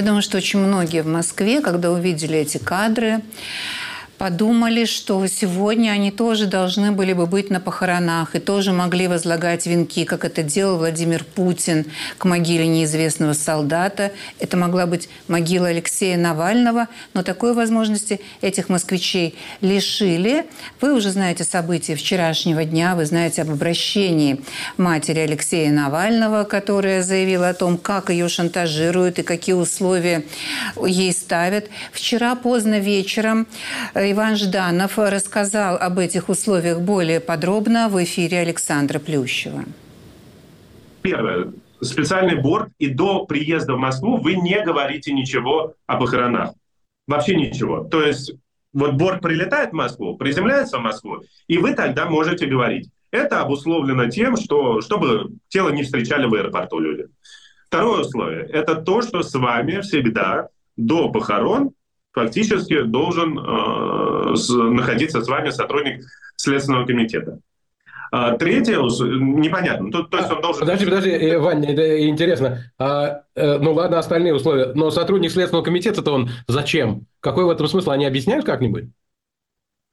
Я думаю, что очень многие в Москве, когда увидели эти кадры, подумали, что сегодня они тоже должны были бы быть на похоронах и тоже могли возлагать венки, как это делал Владимир Путин к могиле неизвестного солдата. Это могла быть могила Алексея Навального, но такой возможности этих москвичей лишили. Вы уже знаете события вчерашнего дня, вы знаете об обращении матери Алексея Навального, которая заявила о том, как ее шантажируют и какие условия ей ставят. Вчера поздно вечером э, Иван Жданов рассказал об этих условиях более подробно в эфире Александра Плющева. Первое. Специальный борт, и до приезда в Москву вы не говорите ничего о похоронах. Вообще ничего. То есть вот борт прилетает в Москву, приземляется в Москву, и вы тогда можете говорить. Это обусловлено тем, что чтобы тело не встречали в аэропорту люди. Второе условие – это то, что с вами всегда до похорон фактически должен э, с, находиться с вами сотрудник Следственного комитета. А, третье, непонятно. Тут, то есть он должен... Подожди, подожди, э, Ваня, это интересно. А, э, ну ладно, остальные условия. Но сотрудник Следственного комитета-то он зачем? Какой в этом смысл? Они объясняют как-нибудь?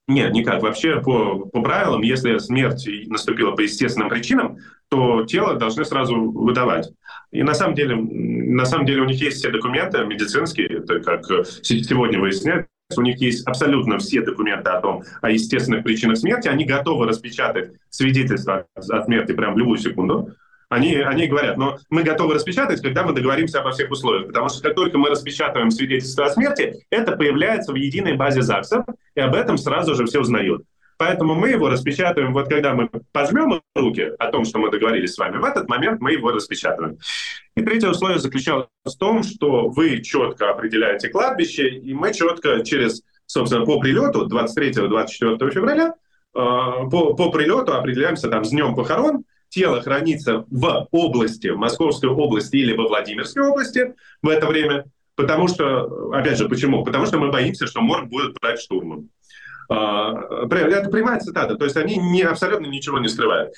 Нет, никак. Вообще, по, по правилам, если смерть наступила по естественным причинам, то тело должны сразу выдавать. И на самом деле, на самом деле у них есть все документы медицинские, это как сегодня выясняют, у них есть абсолютно все документы о том, о естественных причинах смерти, они готовы распечатать свидетельство о смерти прямо в любую секунду. Они, они говорят, но мы готовы распечатать, когда мы договоримся обо всех условиях. Потому что как только мы распечатываем свидетельство о смерти, это появляется в единой базе ЗАГСов, и об этом сразу же все узнают. Поэтому мы его распечатываем, вот когда мы пожмем руки о том, что мы договорились с вами, в этот момент мы его распечатываем. И третье условие заключалось в том, что вы четко определяете кладбище, и мы четко через, собственно, по прилету 23-24 февраля, э, по, по прилету определяемся там с днем похорон, тело хранится в области, в Московской области или во Владимирской области в это время, потому что, опять же, почему? Потому что мы боимся, что морг будет брать штурмом. А, это прямая цитата, то есть они не, абсолютно ничего не скрывают.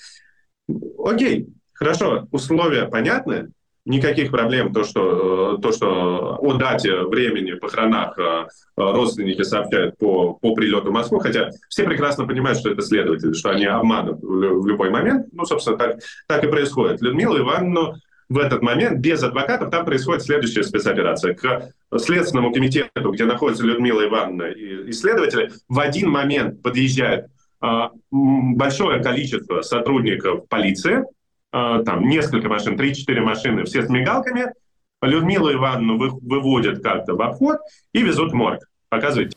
Окей, хорошо, условия понятны, никаких проблем, то что, то, что о дате, времени, похоронах э, родственники сообщают по, по прилету в Москву, хотя все прекрасно понимают, что это следователи, что они обманут в, любой момент. Ну, собственно, так, так и происходит. Людмила Ивановна в этот момент без адвокатов там происходит следующая спецоперация. К Следственному комитету, где находится Людмила Ивановна и исследователи, в один момент подъезжает а, большое количество сотрудников полиции, там несколько машин, 3-4 машины, все с мигалками. Людмилу Ивановну вы, выводят как-то в обход и везут в морг. Показывайте.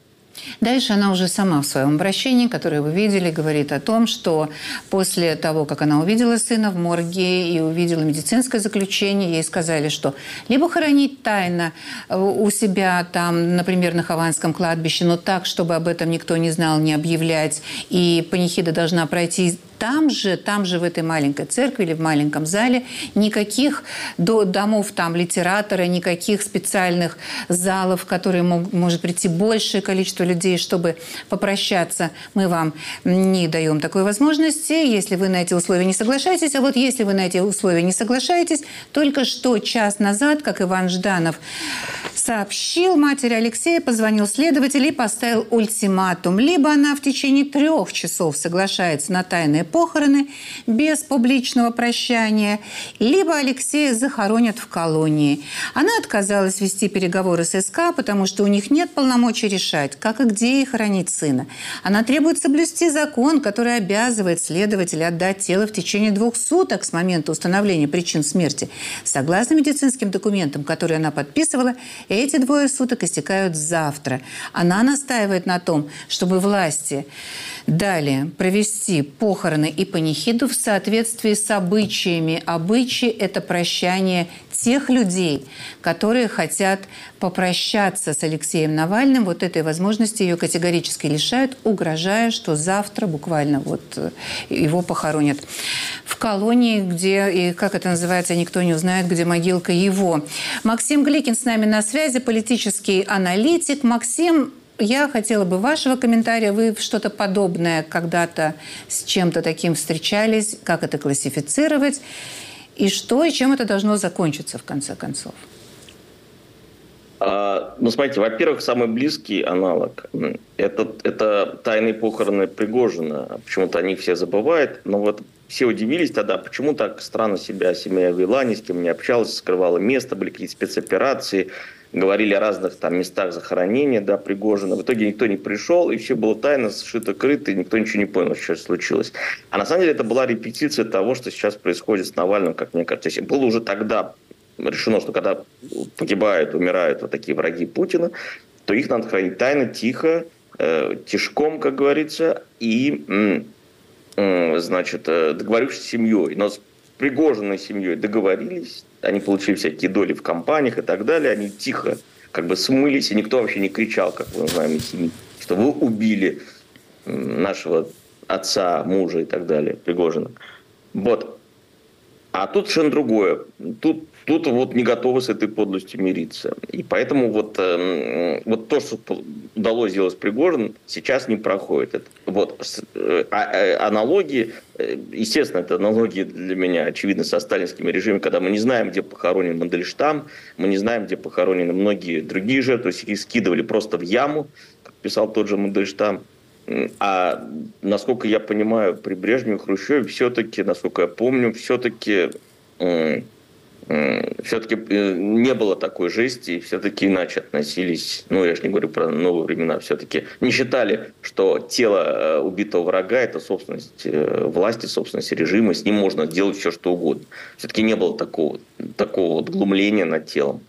Дальше она уже сама в своем обращении, которое вы видели, говорит о том, что после того, как она увидела сына в морге и увидела медицинское заключение, ей сказали, что либо хоронить тайно э, у себя там, например, на Хованском кладбище, но так, чтобы об этом никто не знал, не объявлять, и панихида должна пройти там же, там же в этой маленькой церкви или в маленьком зале никаких домов там литератора, никаких специальных залов, в которые мог, может прийти большее количество людей, чтобы попрощаться. Мы вам не даем такой возможности, если вы на эти условия не соглашаетесь. А вот если вы на эти условия не соглашаетесь, только что час назад, как Иван Жданов сообщил, матери Алексея позвонил следователь и поставил ультиматум. Либо она в течение трех часов соглашается на тайное похороны без публичного прощания, либо Алексея захоронят в колонии. Она отказалась вести переговоры с СК, потому что у них нет полномочий решать, как и где и хоронить сына. Она требует соблюсти закон, который обязывает следователя отдать тело в течение двух суток с момента установления причин смерти. Согласно медицинским документам, которые она подписывала, эти двое суток истекают завтра. Она настаивает на том, чтобы власти Далее. Провести похороны и панихиду в соответствии с обычаями. Обычаи – это прощание тех людей, которые хотят попрощаться с Алексеем Навальным. Вот этой возможности ее категорически лишают, угрожая, что завтра буквально вот э, его похоронят в колонии, где, и как это называется, никто не узнает, где могилка его. Максим Гликин с нами на связи, политический аналитик. Максим, я хотела бы вашего комментария. Вы что-то подобное когда-то с чем-то таким встречались? Как это классифицировать? И что, и чем это должно закончиться в конце концов? А, ну, смотрите, во-первых, самый близкий аналог это, это тайные похороны Пригожина. Почему-то они все забывают. Но вот все удивились тогда, почему так странно себя семья вела, ни с кем не общалась, скрывала место, были какие-то спецоперации, говорили о разных там местах захоронения, да, Пригожина. В итоге никто не пришел, и все было тайно, сшито-крыто, и никто ничего не понял, что случилось. А на самом деле это была репетиция того, что сейчас происходит с Навальным, как мне кажется. Было уже тогда решено, что когда погибают, умирают вот такие враги Путина, то их надо хранить тайно, тихо, э, тишком, как говорится, и, э, значит, договорившись с семьей. Но с Пригожиной семьей договорились, они получили всякие доли в компаниях и так далее, они тихо как бы смылись, и никто вообще не кричал, как мы знаем что вы убили нашего отца, мужа и так далее, Пригожина. Вот. А тут совершенно другое. Тут тут вот не готовы с этой подлостью мириться. И поэтому вот, э, вот то, что удалось сделать с Пригожиным, сейчас не проходит. вот, э, а, э, аналогии, естественно, это аналогии для меня, очевидно, со сталинскими режимами, когда мы не знаем, где похоронен Мандельштам, мы не знаем, где похоронены многие другие жертвы, то есть их скидывали просто в яму, как писал тот же Мандельштам. А насколько я понимаю, при Брежневе Хрущеве все-таки, насколько я помню, все-таки все-таки э, не было такой жести, все-таки иначе относились, ну, я же не говорю про новые времена, все-таки не считали, что тело э, убитого врага – это собственность э, власти, собственность режима, с ним можно делать все, что угодно. Все-таки не было такого, такого вот глумления над телом.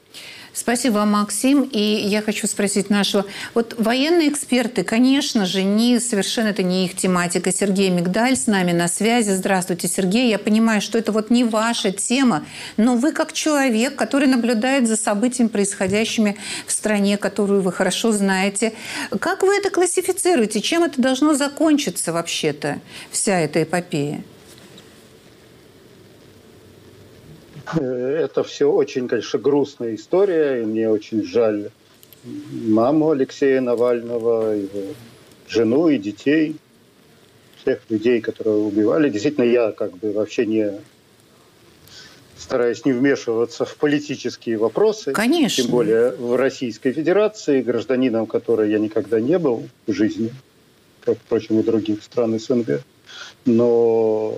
Спасибо вам, Максим. И я хочу спросить нашего... Вот военные эксперты, конечно же, не, совершенно это не их тематика. Сергей Мигдаль с нами на связи. Здравствуйте, Сергей. Я понимаю, что это вот не ваша тема, но вы как человек, который наблюдает за событиями, происходящими в стране, которую вы хорошо знаете, как вы это классифицируете? Чем это должно закончиться вообще-то, вся эта эпопея? Это все очень, конечно, грустная история, и мне очень жаль маму Алексея Навального, его жену и детей, всех людей, которые убивали. Действительно, я как бы вообще не стараюсь не вмешиваться в политические вопросы. Конечно. Тем более в Российской Федерации, гражданином которой я никогда не был в жизни, как, впрочем, и других стран СНГ. Но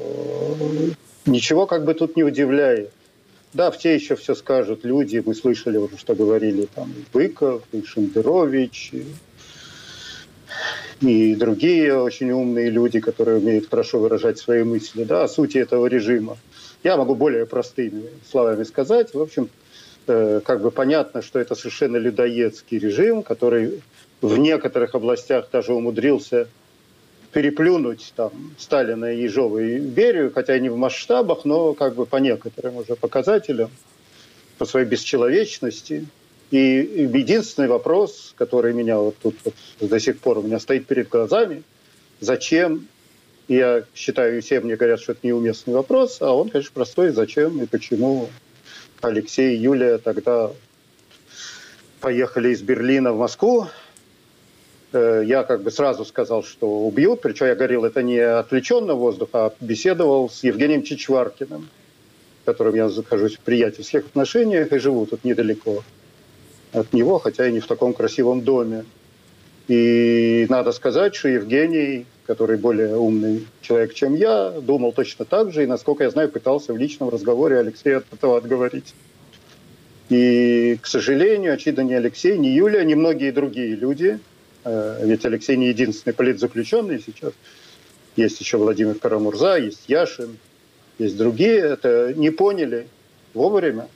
ничего как бы тут не удивляет. Да, все еще все скажут люди, мы слышали уже, что говорили там Быков, и Шендерович, и, и другие очень умные люди, которые умеют хорошо выражать свои мысли да, о сути этого режима. Я могу более простыми словами сказать. В общем, э, как бы понятно, что это совершенно людоедский режим, который в некоторых областях даже умудрился переплюнуть там, Сталина Ежова и Берию, хотя не в масштабах, но как бы по некоторым уже показателям, по своей бесчеловечности. И единственный вопрос, который меня вот тут вот до сих пор у меня стоит перед глазами, зачем, я считаю, все мне говорят, что это неуместный вопрос, а он, конечно, простой, зачем и почему Алексей и Юлия тогда поехали из Берлина в Москву, я как бы сразу сказал, что убьют. Причем я говорил, это не отвлеченно воздух, а беседовал с Евгением Чичваркиным, с которым я захожусь в приятельских отношениях и живу тут недалеко от него, хотя и не в таком красивом доме. И надо сказать, что Евгений, который более умный человек, чем я, думал точно так же, и, насколько я знаю, пытался в личном разговоре Алексея от этого отговорить. И, к сожалению, очевидно, ни Алексей, ни Юлия, ни многие другие люди – Э, ведь Алексей не единственный политзаключенный сейчас. Есть еще Владимир Карамурза, есть Яшин, есть другие. Это не поняли вовремя,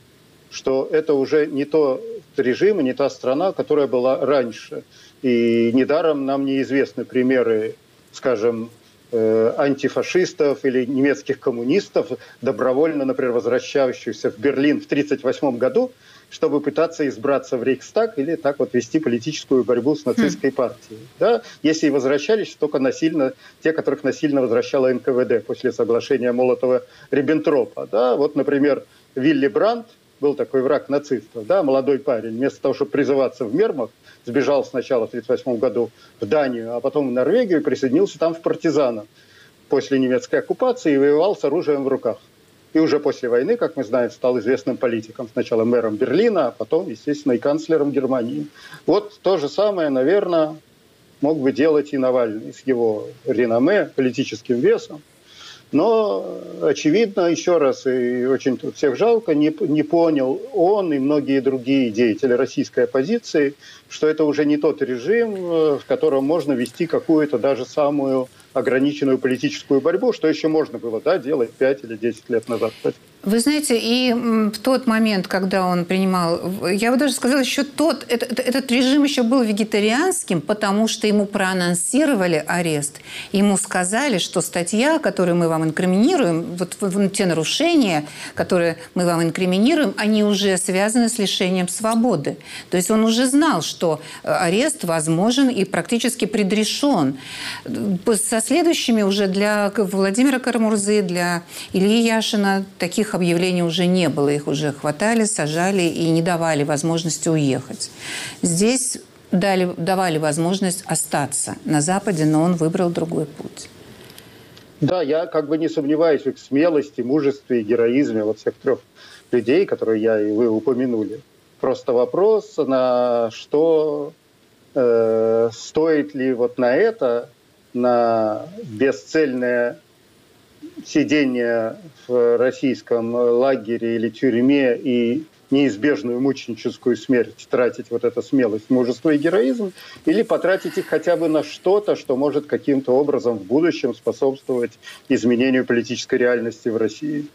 что это уже не то режим и не та страна, которая была раньше. И недаром нам неизвестны примеры, скажем, э, антифашистов или немецких коммунистов, добровольно, например, возвращающихся в Берлин в 1938 году, чтобы пытаться избраться в Рейхстаг или так вот вести политическую борьбу с нацистской хм. партией. Да? Если и возвращались, только насильно, те, которых насильно возвращала НКВД после соглашения Молотова-Риббентропа. Да? Вот, например, Вилли Брандт, был такой враг нацистов, да, молодой парень, вместо того, чтобы призываться в Мермах, сбежал сначала в 1938 году в Данию, а потом в Норвегию, присоединился там в партизанов после немецкой оккупации и воевал с оружием в руках. И уже после войны, как мы знаем, стал известным политиком. Сначала мэром Берлина, а потом, естественно, и канцлером Германии. Вот то же самое, наверное, мог бы делать и Навальный с его реноме, политическим весом. Но, очевидно, еще раз, и очень тут всех жалко, не, не понял он и многие другие деятели российской оппозиции, что это уже не тот режим, э, в котором можно вести какую-то даже самую ограниченную политическую борьбу, что еще можно было да, делать 5 или 10 лет назад. Вы знаете, и в тот момент, когда он принимал, я бы даже сказала, еще тот, этот, этот режим еще был вегетарианским, потому что ему проанонсировали арест. Ему сказали, что статья, которую мы вам инкриминируем, вот, вот те нарушения, которые мы вам инкриминируем, они уже связаны с лишением свободы. То есть он уже знал, что э, арест возможен и практически предрешен. Со следующими уже для Владимира Карамурзы, для Ильи Яшина таких таких объявлений уже не было. Их уже хватали, сажали и не давали возможности уехать. Здесь дали, давали возможность остаться на Западе, но он выбрал другой путь. Да, я как бы не сомневаюсь в их смелости, мужестве и героизме вот всех трех людей, которые я и вы упомянули. Просто вопрос, на что э, стоит ли вот на это, на бесцельное сидение в российском лагере или тюрьме и неизбежную мученическую смерть тратить вот эту смелость, мужество и героизм, или потратить их хотя бы на что-то, что может каким-то образом в будущем способствовать изменению политической реальности в России.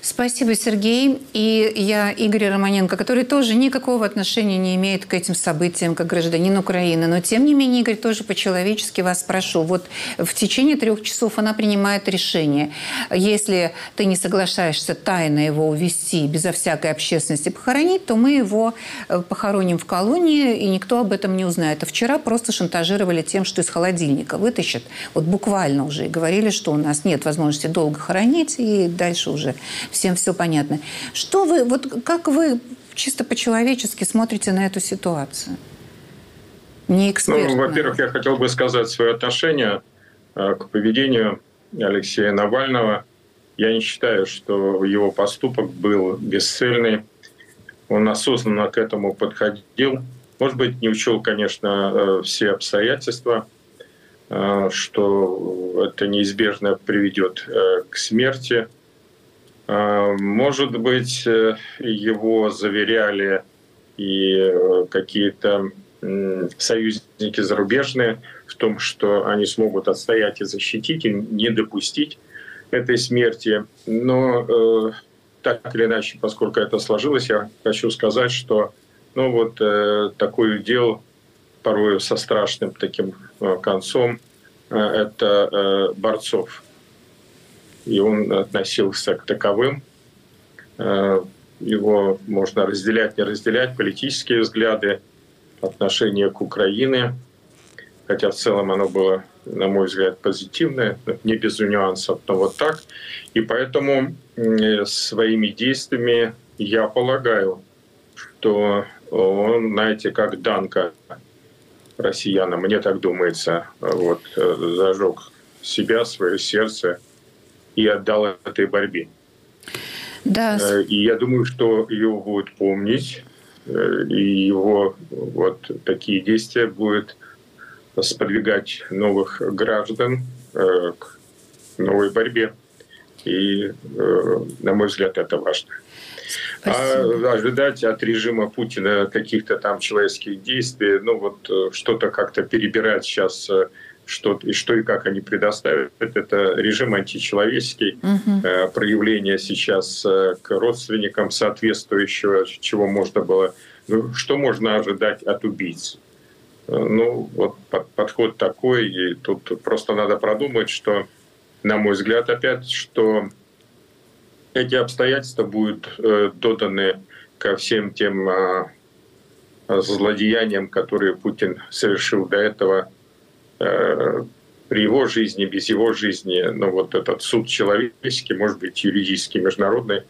Спасибо, Сергей. И я Игорь Романенко, который тоже никакого отношения не имеет к этим событиям, как гражданин Украины. Но, тем не менее, Игорь, тоже по-человечески вас спрошу. Вот в течение трех часов она принимает решение. Если ты не соглашаешься тайно его увести, безо всякой общественности похоронить, то мы его э, похороним в колонии, и никто об этом не узнает. А вчера просто шантажировали тем, что из холодильника вытащат. Вот буквально уже. И говорили, что у нас нет возможности долго хоронить, и дальше уже всем все понятно. Что вы, вот как вы чисто по-человечески смотрите на эту ситуацию? Не эксперт. Ну, во-первых, я хотел бы сказать свое отношение э, к поведению Алексея Навального. Я не считаю, что его поступок был бесцельный. Он осознанно к этому подходил. Может быть, не учел, конечно, э, все обстоятельства, э, что это неизбежно приведет к смерти может быть, э, его заверяли и э, какие-то союзники зарубежные в том, что они смогут отстоять и защитить, и не допустить этой смерти. Но э, так или иначе, поскольку это сложилось, я хочу сказать, что ну вот такой удел порой со страшным таким концом это борцов и он относился к таковым. Э, его можно разделять, не разделять, политические взгляды, отношение к Украине, хотя в целом оно было, на мой взгляд, позитивное, не без нюансов, но вот так. И поэтому своими действиями я полагаю, что он, знаете, как Данка россиянам, мне так думается, вот, э, зажег себя, свое сердце – и отдал этой борьбе. Да. Э, и я думаю, что его будут помнить, э, и его вот такие действия будут сподвигать новых граждан э, к новой борьбе. И, на мой взгляд, это важно. А Спасибо. А ожидать от режима Путина каких-то там человеческих действий, ну вот что-то как-то перебирать сейчас что, и что и как они предоставят. Это режим античеловеческий, угу. проявление сейчас э, к родственникам соответствующего, чего можно было, ну, что можно ожидать от убийц. Э, ну, вот подход такой, и тут просто надо продумать, что, на мой взгляд, опять, что эти обстоятельства будут доданы ко всем тем злодеяниям, которые Путин совершил до этого Э, при его жизни, без его жизни, но вот этот суд человеческий, может быть, юридический, международный,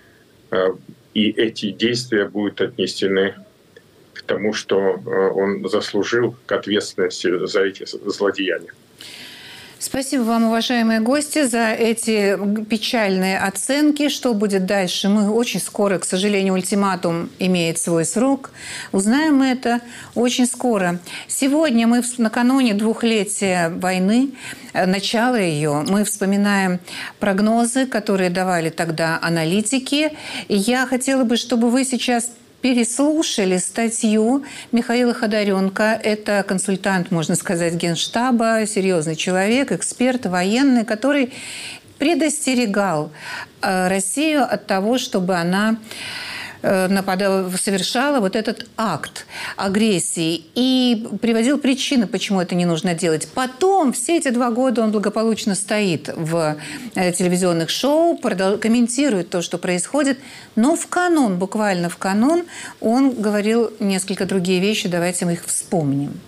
э, и эти действия будут отнесены к тому, что э, он заслужил к ответственности за эти злодеяния. Спасибо вам, уважаемые гости, за эти печальные оценки. Что будет дальше? Мы очень скоро, к сожалению, ультиматум имеет свой срок. Узнаем это очень скоро. Сегодня мы накануне двухлетия войны, э, начала ее, мы вспоминаем прогнозы, которые давали тогда аналитики. И я хотела бы, чтобы вы сейчас переслушали статью Михаила Ходоренко. Это консультант, можно сказать, генштаба, серьезный человек, эксперт, военный, который предостерегал э, Россию от того, чтобы она нападала, совершала вот этот акт агрессии и приводил причины, почему это не нужно делать. Потом все эти два года он благополучно стоит в э, телевизионных шоу, комментирует то, что происходит, но в канун, буквально в канун, он говорил несколько другие вещи, давайте мы их вспомним.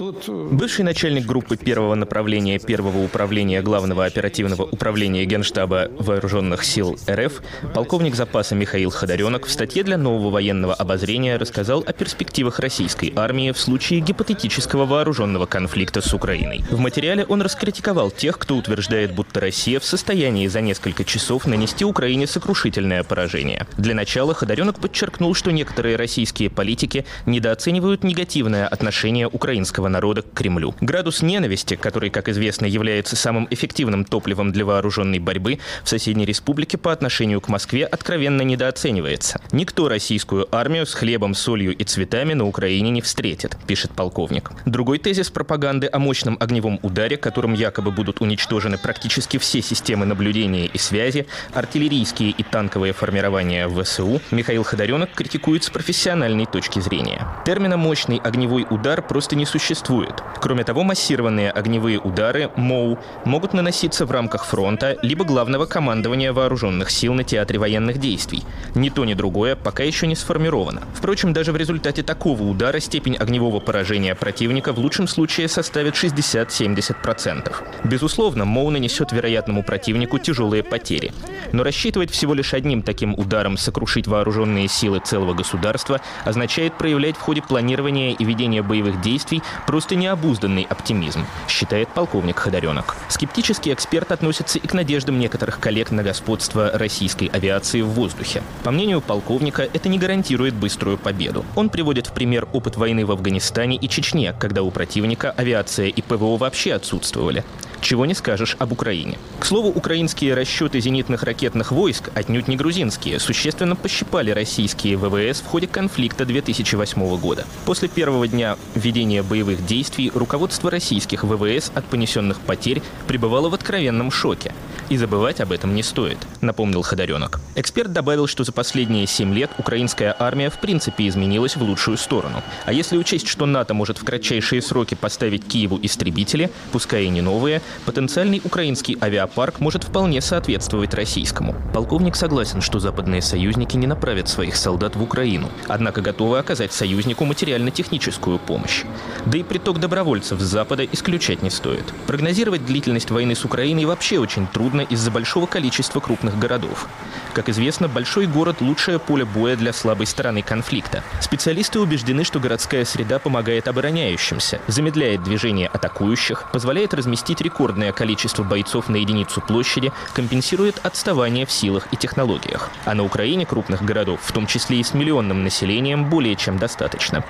Э, Бывший начальник группы первого направления первого управления Главного оперативного управления Генштаба Вооруженных сил РФ, полковник запаса Михаил Ходоренок в статье для нового военного обозрения рассказал о перспективах российской армии в случае гипотетического вооруженного конфликта с Украиной. В материале он раскритиковал тех, кто утверждает, будто Россия в состоянии за несколько часов нанести Украине сокрушительное поражение. Для начала Ходоренок подчеркнул, что некоторые российские политики недооценивают негативное отношение украинского народа к Кремлю. Градус ненависти, который, как известно, является самым эффективным топливом для вооруженной борьбы, в соседней республике по отношению к Москве откровенно недооценивается. Никто российскую армию с хлебом, солью и цветами на Украине не встретит, пишет полковник. Другой тезис пропаганды о мощном огневом ударе, которым якобы будут уничтожены практически все системы наблюдения и связи, артиллерийские и танковые формирования ВСУ, Михаил Ходоренок критикует с профессиональной точки зрения. Термина «мощный огневой удар» просто не существует существует. Кроме того, массированные огневые удары, МОУ, могут наноситься в рамках фронта либо главного командования вооруженных сил на театре военных действий. Ни то, ни другое пока еще не сформировано. Впрочем, даже в результате такого удара степень огневого поражения противника в лучшем случае составит 60-70%. Безусловно, МОУ нанесет вероятному противнику тяжелые потери. Но рассчитывать всего лишь одним таким ударом сокрушить вооруженные силы целого государства означает проявлять в ходе планирования и ведения боевых действий Просто необузданный оптимизм, считает полковник Ходоренок. Скептический эксперт относится и к надеждам некоторых коллег на господство российской авиации в воздухе. По мнению полковника, это не гарантирует быструю победу. Он приводит в пример опыт войны в Афганистане и Чечне, когда у противника авиация и ПВО вообще отсутствовали. Чего не скажешь об Украине. К слову, украинские расчеты зенитных ракетных войск, отнюдь не грузинские, существенно пощипали российские ВВС в ходе конфликта 2008 года. После первого дня ведения боевых действий руководство российских ВВС от понесенных потерь пребывало в откровенном шоке. И забывать об этом не стоит, напомнил Ходоренок. Эксперт добавил, что за последние семь лет украинская армия в принципе изменилась в лучшую сторону. А если учесть, что НАТО может в кратчайшие сроки поставить Киеву истребители, пускай и не новые, потенциальный украинский авиапарк может вполне соответствовать российскому. Полковник согласен, что западные союзники не направят своих солдат в Украину, однако готовы оказать союзнику материально-техническую помощь. Да и приток добровольцев с Запада исключать не стоит. Прогнозировать длительность войны с Украиной вообще очень трудно из-за большого количества крупных городов. Как известно, большой город – лучшее поле боя для слабой стороны конфликта. Специалисты убеждены, что городская среда помогает обороняющимся, замедляет движение атакующих, позволяет разместить рекордное количество бойцов на единицу площади, компенсирует отставание в силах и технологиях. А на Украине крупных городов, в том числе и с миллионным населением, более чем достаточно.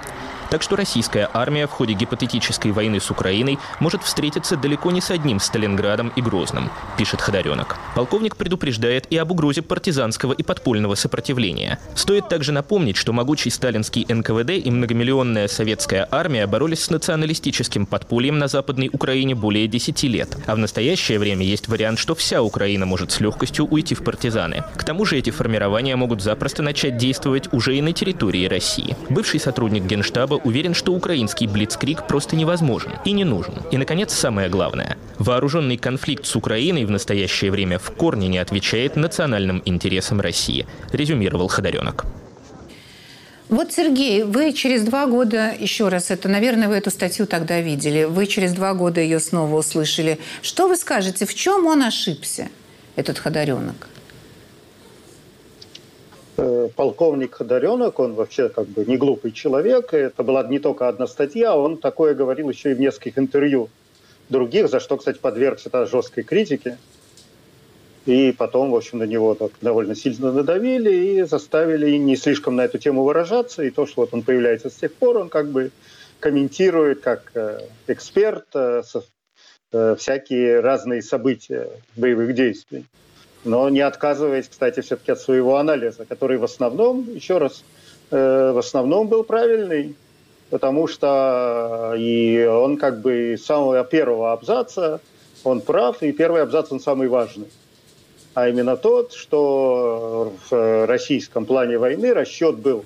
Так что российская армия в ходе гипотетической войны с Украиной может встретиться далеко не с одним Сталинградом и Грозным, пишет Ходоренок. Полковник предупреждает и об угрозе партизанского и подпольного сопротивления. Стоит также напомнить, что могучий сталинский НКВД и многомиллионная советская армия боролись с националистическим подпольем на Западной Украине более 10 лет. А в настоящее время есть вариант, что вся Украина может с легкостью уйти в партизаны. К тому же эти формирования могут запросто начать действовать уже и на территории России. Бывший сотрудник Генштаба уверен, что украинский блицкрик просто невозможен и не нужен. И, наконец, самое главное. Вооруженный конфликт с Украиной в настоящее время в корне не отвечает национальным интересам России, резюмировал Ходоренок. Вот, Сергей, вы через два года, еще раз, это, наверное, вы эту статью тогда видели, вы через два года ее снова услышали. Что вы скажете, в чем он ошибся, этот Ходоренок? Э, полковник Ходоренок, он вообще как бы не глупый человек. Это была не только одна статья, он такое говорил еще и в нескольких интервью других, за что, кстати, подвергся жесткой критике. И потом, в общем, на него так довольно сильно надавили и заставили не слишком на эту тему выражаться. И то, что вот он появляется с тех пор, он как бы комментирует как э, эксперт э, всякие разные события боевых действий. Но не отказываясь, кстати, все-таки от своего анализа, который в основном, еще раз, в основном был правильный, потому что и он как бы с самого первого абзаца он прав, и первый абзац он самый важный а именно тот, что в российском плане войны расчет был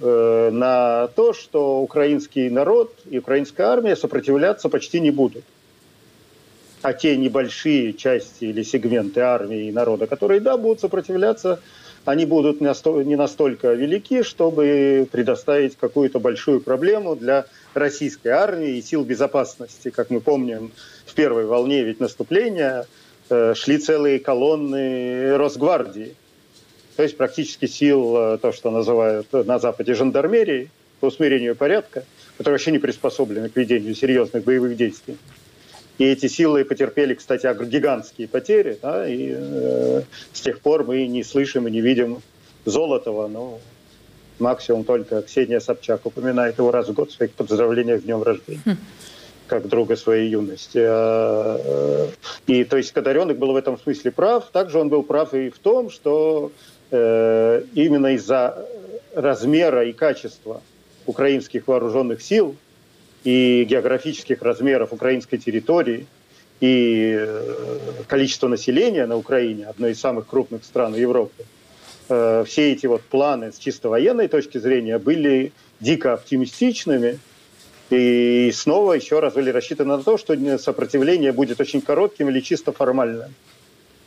э, на то, что украинский народ и украинская армия сопротивляться почти не будут. А те небольшие части или сегменты армии и народа, которые, да, будут сопротивляться, они будут не настолько велики, чтобы предоставить какую-то большую проблему для российской армии и сил безопасности. Как мы помним, в первой волне ведь наступления – Э, шли целые колонны Росгвардии. То есть практически сил, э, то, что называют на Западе жандармерией, по усмирению порядка, которые вообще не приспособлены к ведению серьезных боевых действий. И эти силы потерпели, кстати, гигантские потери, да, и э, с тех пор мы не слышим и не видим Золотого, но максимум только Ксения Собчак упоминает его раз в год в своих поздравлениях с днем рождения. Хм как друга своей юности. А, э, и то есть Кадаренок был в этом смысле прав. Также он был прав и в том, что э, именно из-за размера и качества украинских вооруженных сил и географических размеров украинской территории и э, количества населения на Украине, одной из самых крупных стран Европы, все эти вот планы с чисто военной точки зрения были дико оптимистичными – и снова еще раз были рассчитаны на то, что сопротивление будет очень коротким или чисто формальным.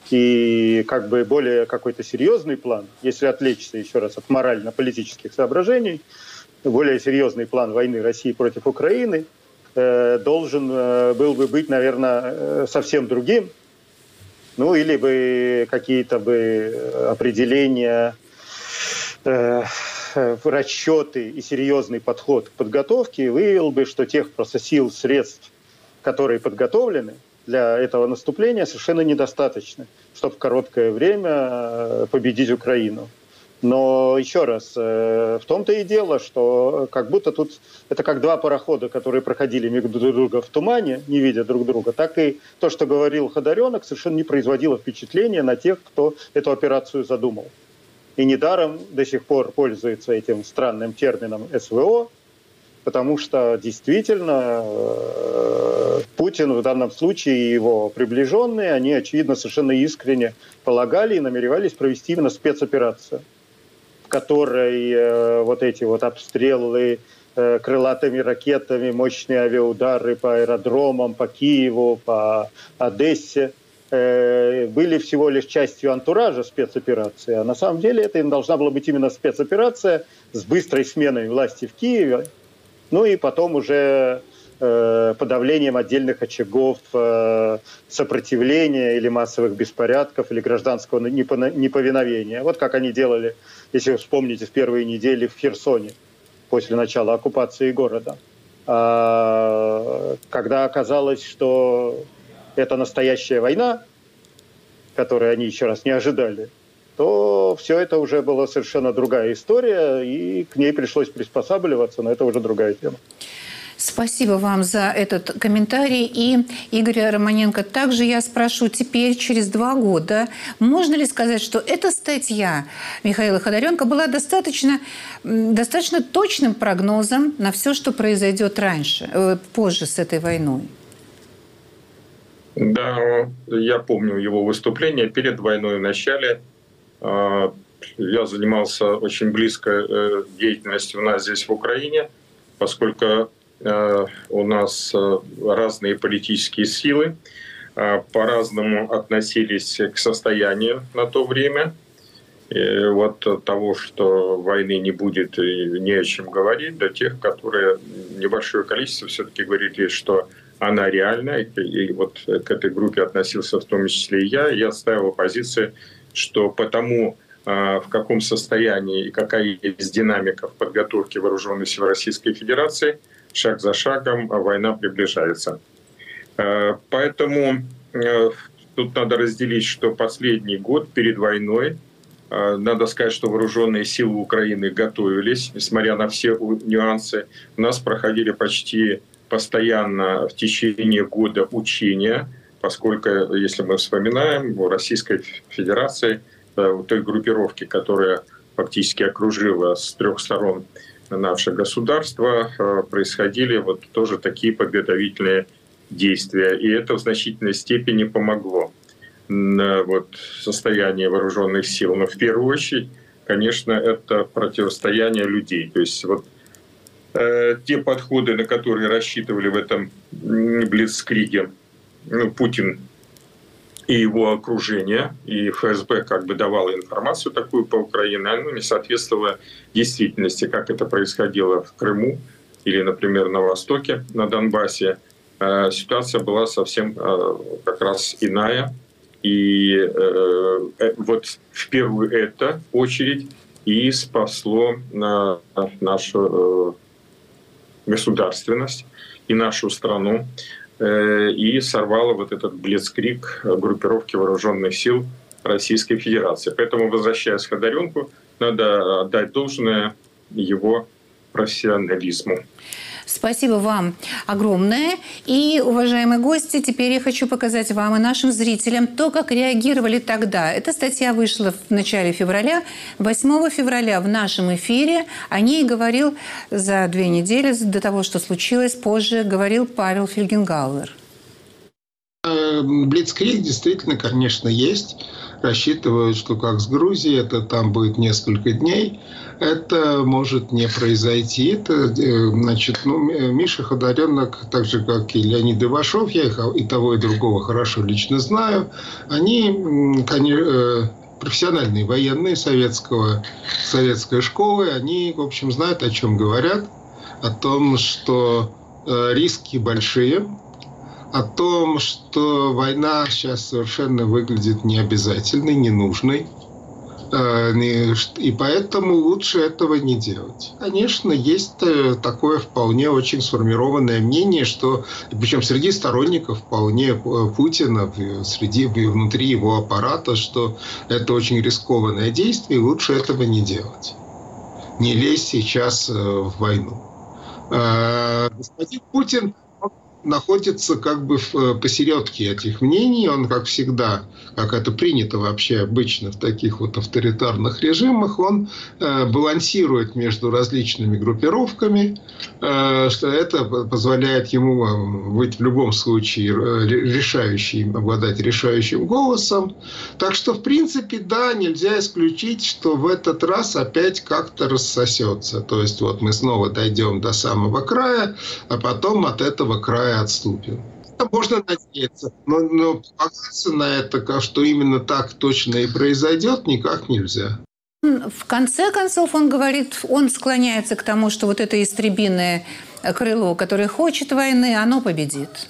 И как бы более какой-то серьезный план, если отвлечься еще раз от морально-политических соображений, более серьезный план войны России против Украины э, должен э, был бы быть, наверное, э, совсем другим. Ну, или бы какие-то бы определения э, Э, расчеты и серьезный подход к подготовке выявил бы, что тех просто сил, средств, которые подготовлены для этого наступления, совершенно недостаточно, чтобы в короткое время э, победить Украину. Но еще раз, э, в том-то и дело, что как будто тут это как два парохода, которые проходили между друг друга в тумане, не видя друг друга, так и то, что говорил Ходоренок, совершенно не производило впечатления на тех, кто эту операцию задумал. И недаром до сих пор пользуется этим странным термином СВО, потому что действительно э, Путин в данном случае и его приближенные, они, очевидно, совершенно искренне полагали и намеревались провести именно спецоперацию, которой э, вот эти вот обстрелы э, крылатыми ракетами, мощные авиаудары по аэродромам, по Киеву, по Одессе – Э, были всего лишь частью антуража спецоперации, а на самом деле это должна была быть именно спецоперация с быстрой сменой власти в Киеве, ну и потом уже подавлением отдельных очагов э, сопротивления или массовых беспорядков или гражданского неповиновения. Вот как они делали, если вы вспомните, в первые недели в Херсоне после начала оккупации города. А, когда оказалось, что это настоящая война, которую они еще раз не ожидали, то все это уже была совершенно другая история, и к ней пришлось приспосабливаться, но это уже другая тема. Спасибо вам за этот комментарий. И Игоря Романенко, также я спрошу теперь, через два года, можно ли сказать, что эта статья Михаила Ходоренко была достаточно, достаточно точным прогнозом на все, что произойдет раньше, э, позже с этой войной? Да, я помню его выступление перед войной в начале. А, я занимался очень близкой э, деятельностью у нас здесь в Украине, поскольку у нас э, разные политические силы по-разному относились к состоянию на то время. И вот от того, что войны не будет и не о чем говорить, до тех, которые небольшое количество все-таки говорили, что она реальна, и вот к этой группе относился в том числе и я. Я отстаивал позицию, что потому, в каком состоянии и какая есть динамика в подготовке вооруженных сил Российской Федерации, шаг за шагом война приближается. Поэтому тут надо разделить, что последний год перед войной надо сказать, что вооруженные силы Украины готовились, несмотря на все нюансы. У нас проходили почти постоянно в течение года учения, поскольку, если мы вспоминаем, у Российской Федерации, той группировки, которая фактически окружила с трех сторон наше государство, э, происходили вот тоже такие подготовительные действия. И это в значительной степени помогло вот, состояние вооруженных сил. Но в первую очередь, конечно, это противостояние людей. То есть вот э, те подходы, на которые рассчитывали в этом блицкриге ну, Путин и его окружение, и ФСБ как бы давало информацию такую по Украине, оно не соответствовало действительности, как это происходило в Крыму или, например, на Востоке, на Донбассе. Э, ситуация была совсем э, как раз иная. И э, вот в первую это очередь и спасло нашу государственность и нашу страну и сорвала вот этот блицкрик группировки вооруженных сил Российской Федерации. Поэтому, возвращаясь к Ходоренку, надо отдать должное его профессионализму. Спасибо вам огромное. И, уважаемые гости, теперь я хочу показать вам и нашим зрителям то, как реагировали тогда. Эта статья вышла в начале февраля. 8 февраля в нашем эфире о ней говорил за две недели до того, что случилось, позже говорил Павел Фельгенгауэр. Э, Блицкрик действительно, конечно, есть рассчитывают, что как с Грузией, это там будет несколько дней. Это может не произойти. Это, э, значит, ну, Миша Ходоренок, так же, как и Леонид Ивашов, я их и того, и другого хорошо лично знаю, они, конечно, э, профессиональные военные советского, советской школы, они, в общем, знают, о чем говорят, о том, что э, риски большие, о том, что война сейчас совершенно выглядит необязательной, ненужной. Э, и поэтому лучше этого не делать. Конечно, есть э, такое вполне очень сформированное мнение, что, причем среди сторонников вполне э, Путина, среди, внутри его аппарата, что это очень рискованное действие, и лучше этого не делать. Не лезть сейчас в войну. Господин Путин находится как бы в, э, посередке этих мнений. Он, как всегда, как это принято вообще обычно в таких вот авторитарных режимах, он э, балансирует между различными группировками, э, что это позволяет ему быть в любом случае решающим, обладать решающим голосом. Так что, в принципе, да, нельзя исключить, что в этот раз опять как-то рассосется. То есть вот мы снова дойдем до самого края, а потом от этого края отступим можно надеяться, но, но полагаться на это, что именно так точно и произойдет, никак нельзя. В конце концов, он говорит, он склоняется к тому, что вот это истребиное крыло, которое хочет войны, оно победит.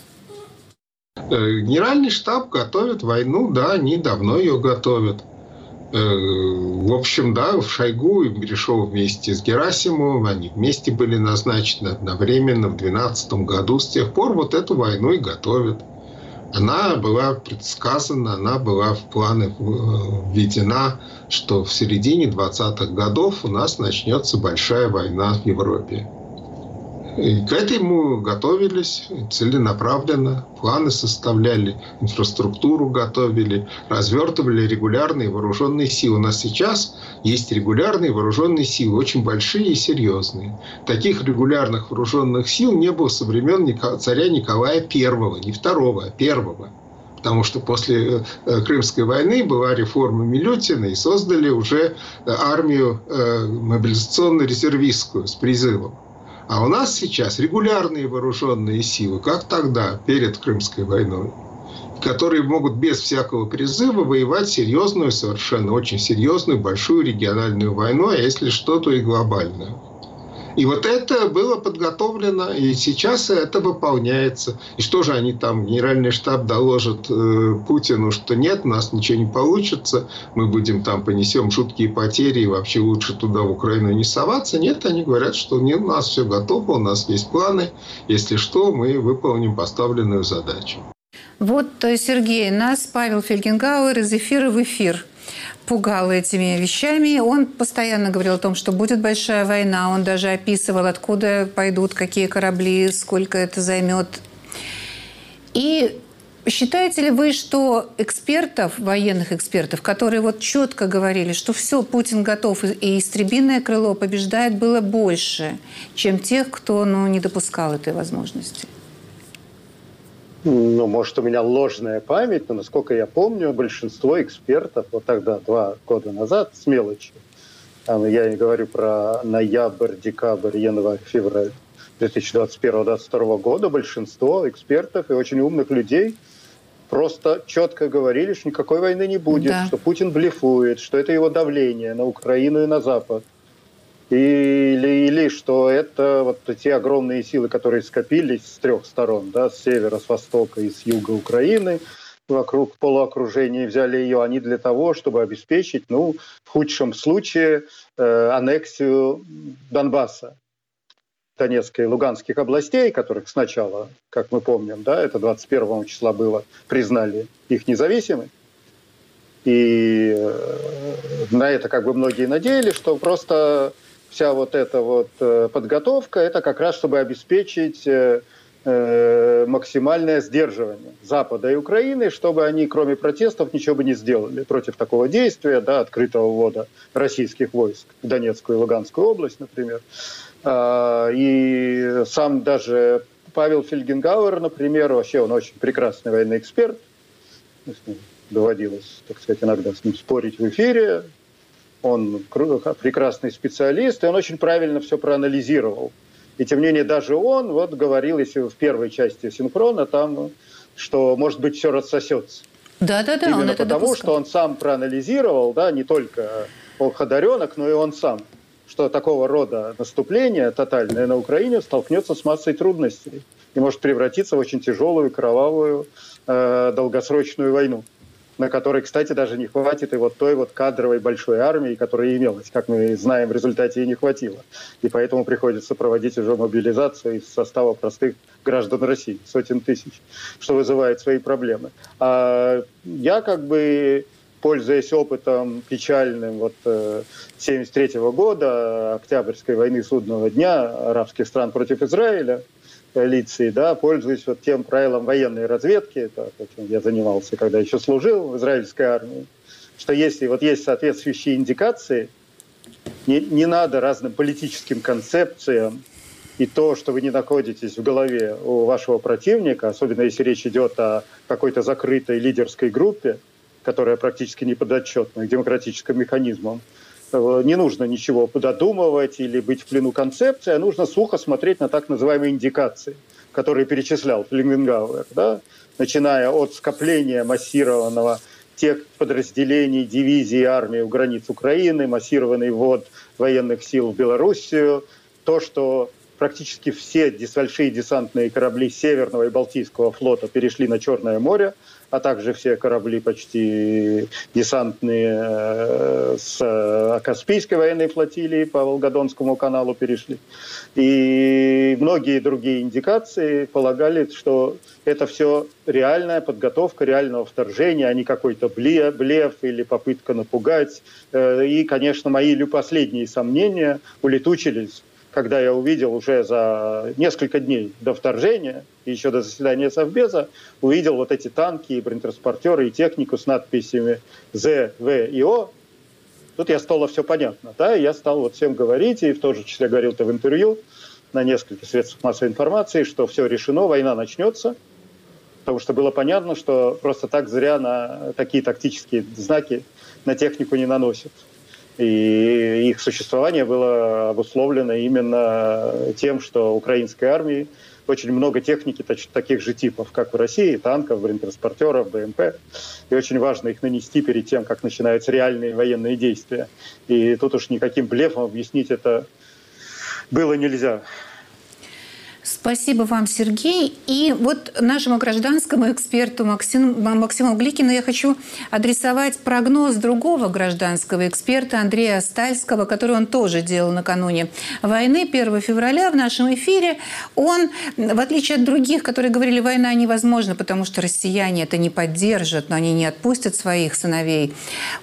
Э, генеральный штаб готовит войну, да, они давно ее готовят. Э, в общем, да, в Шойгу пришел вместе с Герасимовым, они вместе были назначены одновременно в 2012 году. С тех пор вот эту войну и готовят. Она была предсказана, она была в планы э, введена, что в середине 20-х годов у нас начнется большая война в Европе. И к этому готовились целенаправленно, планы составляли, инфраструктуру готовили, развертывали регулярные вооруженные силы. У нас сейчас есть регулярные вооруженные силы, очень большие и серьезные. Таких регулярных вооруженных сил не было со времен царя Николая I, не второго, а первого потому что после э, Крымской войны была реформа Милютина и создали уже э, армию э, мобилизационно-резервистскую с призывом. А у нас сейчас регулярные вооруженные силы, как тогда, перед Крымской войной, которые могут без всякого призыва воевать серьезную, совершенно очень серьезную, большую региональную войну, а если что, то и глобальную. И вот это было подготовлено, и сейчас это выполняется. И что же они там, генеральный штаб доложит э, Путину, что нет, у нас ничего не получится, мы будем там, понесем жуткие потери, и вообще лучше туда, в Украину, не соваться. Нет, они говорят, что нет, у нас все готово, у нас есть планы, если что, мы выполним поставленную задачу. Вот, Сергей, нас Павел Фельгенгауэр из эфира в эфир пугал этими вещами. Он постоянно говорил о том, что будет большая война. Он даже описывал, откуда пойдут, какие корабли, сколько это займет. И Считаете ли вы, что экспертов, военных экспертов, которые вот четко говорили, что все, Путин готов и истребиное крыло побеждает, было больше, чем тех, кто ну, не допускал этой возможности? Ну, может, у меня ложная память, но, насколько я помню, большинство экспертов, вот тогда, два года назад, с мелочи, я не говорю про ноябрь, декабрь, январь, февраль 2021-2022 года, большинство экспертов и очень умных людей просто четко говорили, что никакой войны не будет, да. что Путин блефует, что это его давление на Украину и на Запад. Или, или что это вот те огромные силы, которые скопились с трех сторон, да, с севера, с востока и с юга Украины, вокруг полуокружения взяли ее, они для того, чтобы обеспечить, ну, в худшем случае, э, аннексию Донбасса. Донецкой и Луганских областей, которых сначала, как мы помним, да, это 21 числа было, признали их независимыми. И э, на это как бы многие надеялись, что просто вся вот эта вот э, подготовка, это как раз чтобы обеспечить э, максимальное сдерживание Запада и Украины, чтобы они, кроме протестов, ничего бы не сделали против такого действия, да, открытого ввода российских войск в Донецкую и Луганскую область, например. А, и сам даже Павел Фельгенгауэр, например, вообще он очень прекрасный военный эксперт. Доводилось, так сказать, иногда с ним спорить в эфире. Он прекрасный специалист, и он очень правильно все проанализировал. И тем не менее даже он вот говорил, если в первой части синхрона, там, что, может быть, все рассосется. Да, да, да. Именно он это потому, допускал. что он сам проанализировал, да, не только Ходоренок, но и он сам что такого рода наступление тотальное на Украине столкнется с массой трудностей и может превратиться в очень тяжелую, кровавую, э, долгосрочную войну, на которой, кстати, даже не хватит и вот той вот кадровой большой армии, которая имелась, как мы знаем, в результате и не хватило. И поэтому приходится проводить уже мобилизацию из состава простых граждан России, сотен тысяч, что вызывает свои проблемы. А я как бы пользуясь опытом печальным вот 1973 э, года, Октябрьской войны судного дня арабских стран против Израиля, коалиции, да, пользуясь вот тем правилом военной разведки, это, чем я занимался, когда еще служил в израильской армии, что если вот есть соответствующие индикации, не, не надо разным политическим концепциям и то, что вы не находитесь в голове у вашего противника, особенно если речь идет о какой-то закрытой лидерской группе, которая практически не подотчетна к демократическим механизмам. Э, не нужно ничего пододумывать или быть в плену концепции, а нужно сухо смотреть на так называемые индикации, которые перечислял Флингенгауэр, да? начиная от скопления массированного тех подразделений, дивизий, армии у границ Украины, массированный ввод военных сил в Белоруссию, то, что практически все большие десантные корабли Северного и Балтийского флота перешли на Черное море, а также все корабли почти десантные э, с э, Каспийской военной флотилии по Волгодонскому каналу перешли. И многие другие индикации полагали, что это все реальная подготовка реального вторжения, а не какой-то блеф или попытка напугать. Э, и, конечно, мои последние сомнения улетучились когда я увидел уже за несколько дней до вторжения, и еще до заседания Совбеза, увидел вот эти танки, и бронетранспортеры, и технику с надписями З, В и О, тут я стало все понятно. Да? Я стал вот всем говорить, и в том же числе говорил это в интервью на нескольких средствах массовой информации, что все решено, война начнется, потому что было понятно, что просто так зря на такие тактические знаки на технику не наносят. И их существование было обусловлено именно тем, что украинской армии очень много техники таких же типов, как в России, танков, бронетранспортеров, БМП. И очень важно их нанести перед тем, как начинаются реальные военные действия. И тут уж никаким блефом объяснить это было нельзя. Спасибо вам, Сергей. И вот нашему гражданскому эксперту Максиму, Максиму Гликину я хочу адресовать прогноз другого гражданского эксперта Андрея Стальского, который он тоже делал накануне войны 1 февраля в нашем эфире. Он, в отличие от других, которые говорили, война невозможна, потому что россияне это не поддержат, но они не отпустят своих сыновей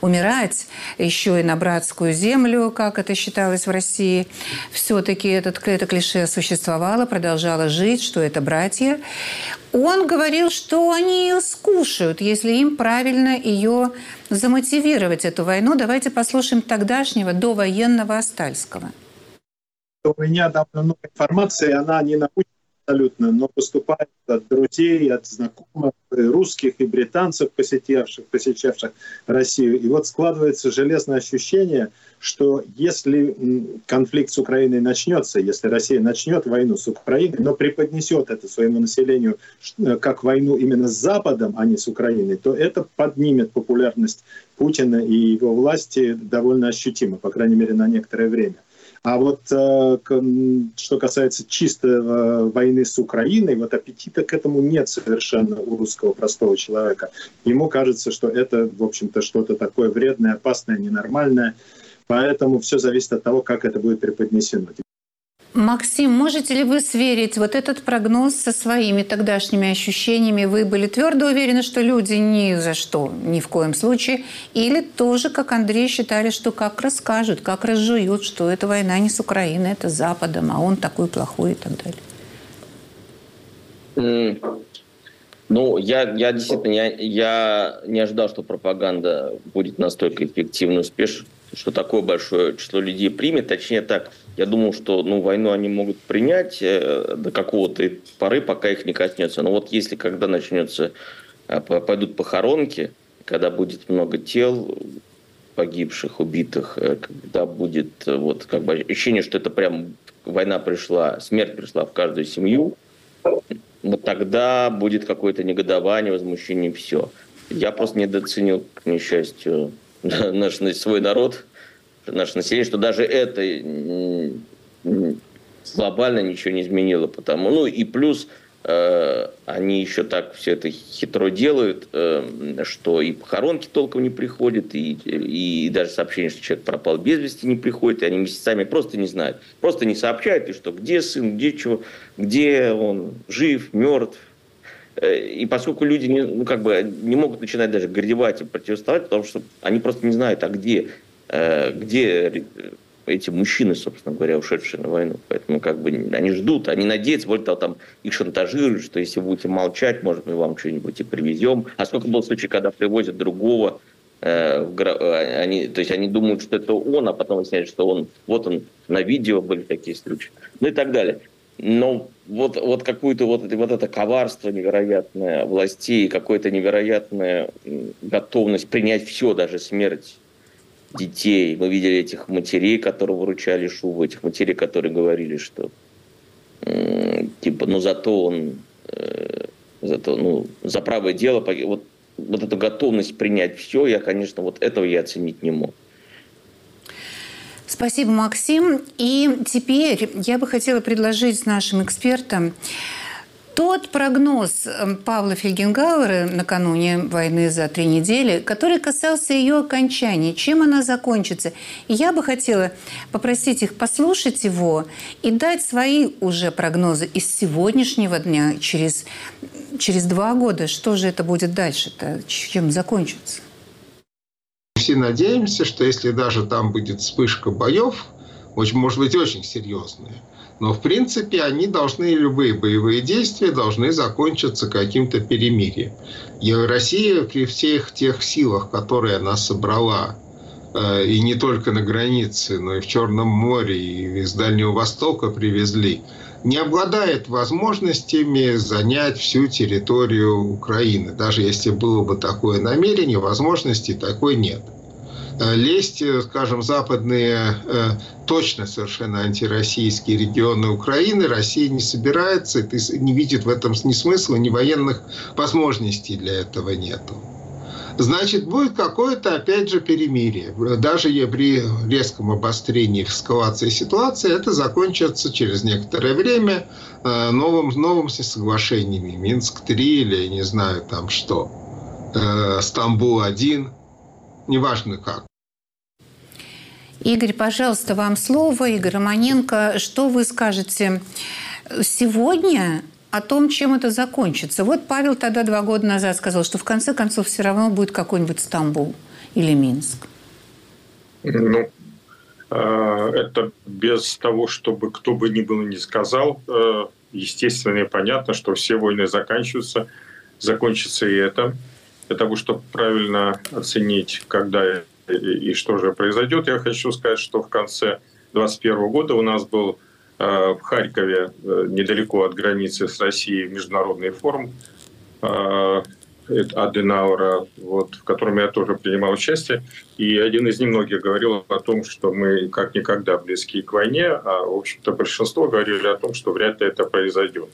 умирать, еще и на братскую землю, как это считалось в России. Все-таки этот, это клише существовало, продолжалось продолжала жить, что это братья. Он говорил, что они скушают, если им правильно ее замотивировать, эту войну. Давайте послушаем тогдашнего довоенного Остальского. У меня довольно много она не научная абсолютно, но поступает от друзей, от знакомых русских и британцев, посетивших, посещавших Россию. И вот складывается железное ощущение, что если конфликт с Украиной начнется, если Россия начнет войну с Украиной, но преподнесет это своему населению э, как войну именно с Западом, а не с Украиной, то это поднимет популярность Путина и его власти довольно ощутимо, по крайней мере, на некоторое время. А вот э, что касается чисто э, войны с Украиной, вот аппетита к этому нет совершенно у русского простого человека. Ему кажется, что это, в общем-то, что-то такое вредное, опасное, ненормальное. Поэтому все зависит от того, как это будет преподнесено. Максим, можете ли вы сверить вот этот прогноз со своими тогдашними ощущениями? Вы были твердо уверены, что люди ни за что, ни в коем случае? Или тоже, как Андрей, считали, что как расскажут, как разжуют, что эта война не с Украиной, это с Западом, а он такой плохой и так далее? Ну, я, я действительно я, я не ожидал, что пропаганда будет настолько эффективно успешна что такое большое число людей примет. Точнее так, я думал, что ну, войну они могут принять э, до какого-то поры, пока их не коснется. Но вот если когда начнется, э, пойдут похоронки, когда будет много тел погибших, убитых, э, когда будет вот как бы ощущение, что это прям война пришла, смерть пришла в каждую семью, вот тогда будет какое-то негодование, возмущение, все. Я просто недооценил, к несчастью, наш свой народ, наше население, что даже это глобально ничего не изменило. Потому, ну и плюс э, они еще так все это хитро делают, э, что и похоронки толком не приходят, и, и даже сообщение, что человек пропал без вести не приходит, и они месяцами просто не знают. Просто не сообщают, и что где сын, где чего, где он, жив, мертв, Э, и поскольку люди не, ну, как бы не могут начинать даже горевать и противостоять, потому что они просто не знают, а где, где эти мужчины, собственно говоря, ушедшие на войну. Поэтому как бы они ждут, они надеются, более того, там их шантажируют, что если будете молчать, может, мы вам что-нибудь и привезем. А сколько было случаев, когда привозят другого, э, э, они, то есть они думают, что это он, а потом выясняется, что он, вот он, на видео были такие случаи, ну и так далее. Но вот, вот какую-то вот, вот это коварство невероятное властей, какая-то невероятная готовность принять все, даже смерть детей. Мы видели этих матерей, которые выручали Шубу, этих матерей, которые говорили, что типа, ну зато он, э, зато, ну, за правое дело, вот, вот эту готовность принять все, я, конечно, вот этого я оценить не мог. Спасибо, Максим. И теперь я бы хотела предложить нашим экспертам тот прогноз эм, Павла Фельгенгауэра накануне войны за три недели, который касался ее окончания, чем она закончится. Я бы хотела попросить их послушать его и дать свои уже прогнозы из сегодняшнего дня, через, через два года. Что же это будет дальше-то? Чем закончится? все надеемся, что если даже там будет вспышка боев, очень, может быть, очень серьезная, но, в принципе, они должны, любые боевые действия должны закончиться каким-то перемирием. И Россия при всех тех силах, которые она собрала, э, и не только на границе, но и в Черном море, и из Дальнего Востока привезли, не обладает возможностями занять всю территорию Украины. Даже если было бы такое намерение, возможности такой нет. Э, лезть, э, скажем, западные э, точно совершенно антироссийские регионы Украины Россия не собирается, не видит в этом ни смысла, ни военных возможностей для этого нету. значит, будет какое-то, опять же, перемирие. Даже при резком обострении эскалации ситуации это закончится через некоторое время новым, новым соглашениями. Минск-3 или, не знаю, там что. Э, Стамбул-1. Неважно как. Игорь, пожалуйста, вам слово. Игорь Романенко, что вы скажете сегодня о том, чем это закончится. Вот Павел тогда два года назад сказал, что в конце концов все равно будет какой-нибудь Стамбул или Минск. Ну, а, это без того, чтобы кто бы ни был ни сказал, э, естественно и понятно, что все войны заканчиваются, закончится и это. Для того, чтобы правильно оценить, когда и что же произойдет, я хочу сказать, что в конце 2021 года у нас был Э, в Харькове, э, недалеко от границы с Россией, международный форум э, Аденаура, вот, в котором я тоже принимал участие. И один из немногих говорил о том, что мы как никогда близки к войне, а, в общем-то, большинство говорили о том, что вряд ли это произойдет.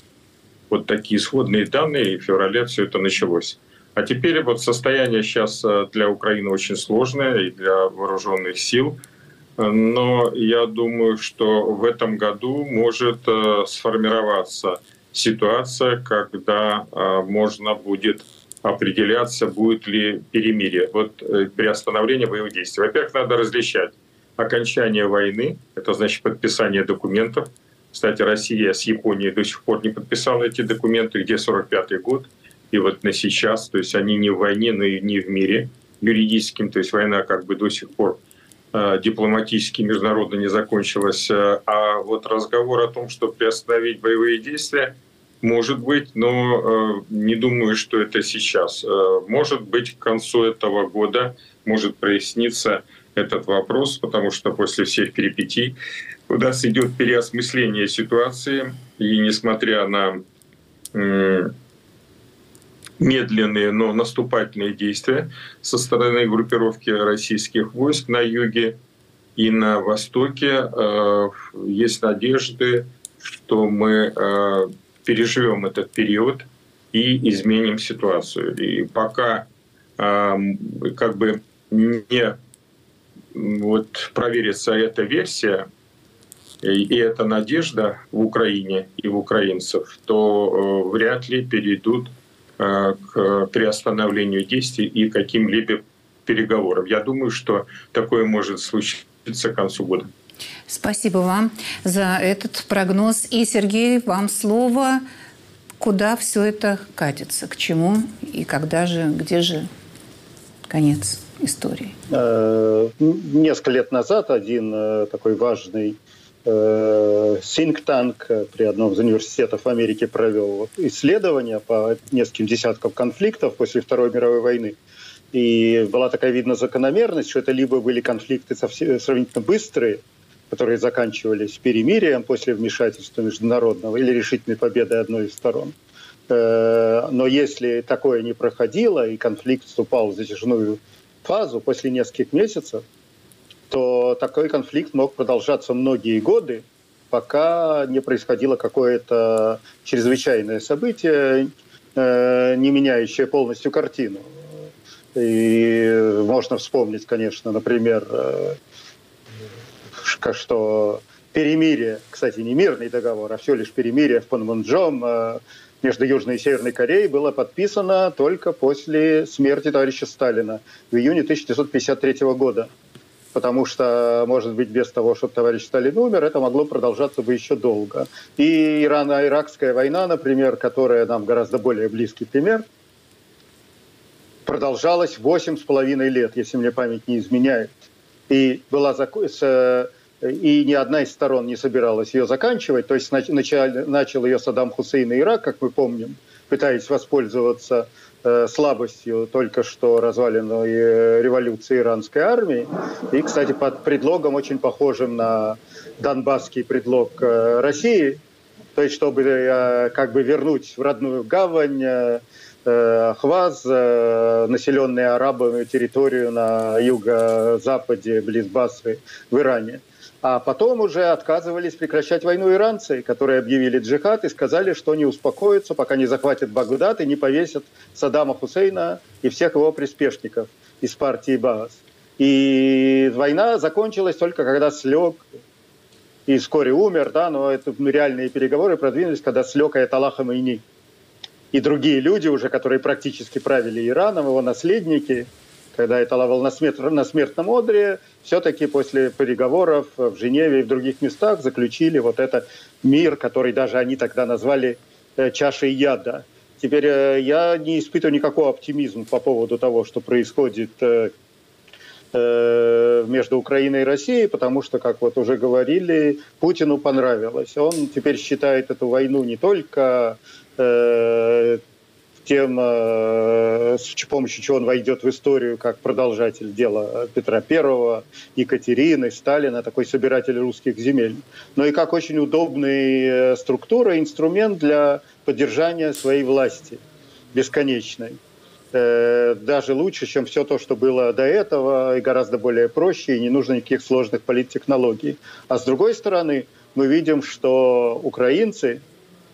Вот такие исходные данные, и в феврале все это началось. А теперь вот состояние сейчас для Украины очень сложное и для вооруженных сил – но я думаю, что в этом году может э, сформироваться ситуация, когда э, можно будет определяться, будет ли перемирие, вот э, приостановление боевых действий. Во-первых, надо различать окончание войны, это значит подписание документов. Кстати, Россия с Японией до сих пор не подписала эти документы, где 45-й год, и вот на сейчас, то есть они не в войне, но и не в мире юридическим, то есть война как бы до сих пор Э, дипломатически международно не закончилось. Э, а вот разговор о том, что приостановить боевые действия, может быть, но э, не думаю, что это сейчас. Может быть, к концу этого года может проясниться этот вопрос, потому что после всех перипетий у нас идет переосмысление ситуации, и несмотря на медленные, но наступательные действия со стороны группировки российских войск на юге и на востоке. Э, есть надежды, что мы э, переживем этот период и изменим ситуацию. И пока э, как бы не вот проверится эта версия, и эта надежда в Украине и в украинцев, то вряд ли перейдут Э, к приостановлению действий и каким-либо переговорам. Я думаю, что такое может случиться к концу года. Спасибо вам за этот прогноз. И, Сергей, вам слово. Куда все это катится? К чему? И когда же, где же конец истории? Э, несколько лет назад один э, такой важный Э, think Tank при одном из университетов в Америке провел исследования по нескольким десяткам конфликтов после Второй мировой войны. И была такая видна закономерность, что это либо были конфликты сравнительно быстрые, которые заканчивались перемирием после вмешательства международного или решительной победой одной из сторон. Э, но если такое не проходило, и конфликт вступал в затяжную фазу после нескольких месяцев, то такой конфликт мог продолжаться многие годы, пока не происходило какое-то чрезвычайное событие, э, не меняющее полностью картину. И можно вспомнить, конечно, например, э, что перемирие, кстати, не мирный договор, а все лишь перемирие в Панмунджом э, между Южной и Северной Кореей было подписано только после смерти товарища Сталина в июне 1953 года потому что, может быть, без того, чтобы товарищ Сталин умер, это могло продолжаться бы еще долго. И Ирано-Иракская война, например, которая нам гораздо более близкий пример, продолжалась восемь с половиной лет, если мне память не изменяет. И была и ни одна из сторон не собиралась ее заканчивать. То есть начал ее Саддам Хусейн и Ирак, как мы помним, пытаясь воспользоваться Э, слабостью только что разваленной э, революции иранской армии. И, кстати, под предлогом, очень похожим на донбасский предлог э, России, то есть чтобы как бы вернуть в родную гавань Ахваз, населенные арабами территорию на юго-западе, близ Басры, в Иране. А потом уже отказывались прекращать войну иранцы, которые объявили джихад и сказали, что не успокоятся, пока не захватят Багдад и не повесят Саддама Хусейна и всех его приспешников из партии Баас. И война закончилась только когда слег и вскоре умер, да, но это реальные переговоры продвинулись, когда слег Аятолла Хамейни. И другие люди уже, которые практически правили Ираном, его наследники, когда Аятолла был на, смерт, на смертном одре, все-таки после переговоров в Женеве и в других местах заключили вот этот мир, который даже они тогда назвали э, чашей яда. Теперь э, я не испытываю никакого оптимизма по поводу того, что происходит э, между Украиной и Россией, потому что, как вот уже говорили, Путину понравилось. Он теперь считает эту войну не только тем, э, с помощью чего он войдет в историю как продолжатель дела Петра I, Екатерины, Сталина, такой собиратель русских земель, но и как очень удобная э, структура, инструмент для поддержания своей власти бесконечной. Э, даже лучше, чем все то, что было до этого, и гораздо более проще, и не нужно никаких сложных политтехнологий. А с другой стороны, мы видим, что украинцы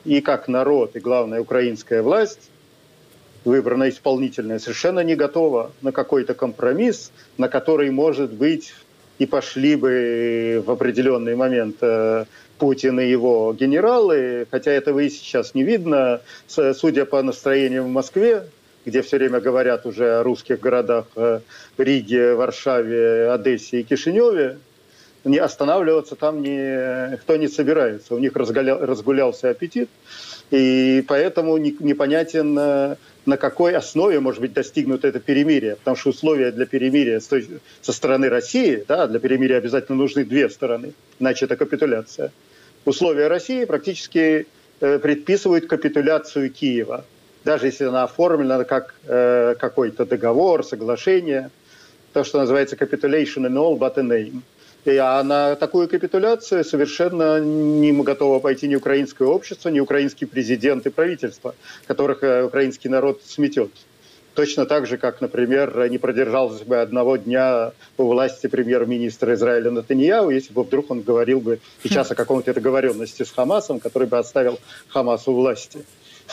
и как народ, и главное, украинская власть, выбранная исполнительная, совершенно не готова на какой-то компромисс, на который, может быть, и пошли бы в определенный момент э, Путин и его генералы, хотя этого и сейчас не видно, судя по настроениям в Москве, где все время говорят уже о русских городах э, Риге, Варшаве, Одессе и Кишиневе, не останавливаться там не, кто не собирается. У них разгулял, разгулялся аппетит, и поэтому непонятен, э, на какой основе может быть достигнуто это перемирие. Потому что условия для перемирия со стороны России, да, для перемирия обязательно нужны две стороны, иначе это капитуляция. Условия России практически э, предписывают капитуляцию Киева даже если она оформлена как э, какой-то договор, соглашение, то, что называется capitulation in all but a name. А на такую капитуляцию совершенно не готово пойти ни украинское общество, ни украинский президент и правительство, которых э, украинский народ сметет. Точно так же, как, например, не продержался бы одного дня у власти премьер-министра Израиля Натаньяу, если бы вдруг он говорил бы сейчас о каком-то договоренности с Хамасом, который бы оставил Хамас у власти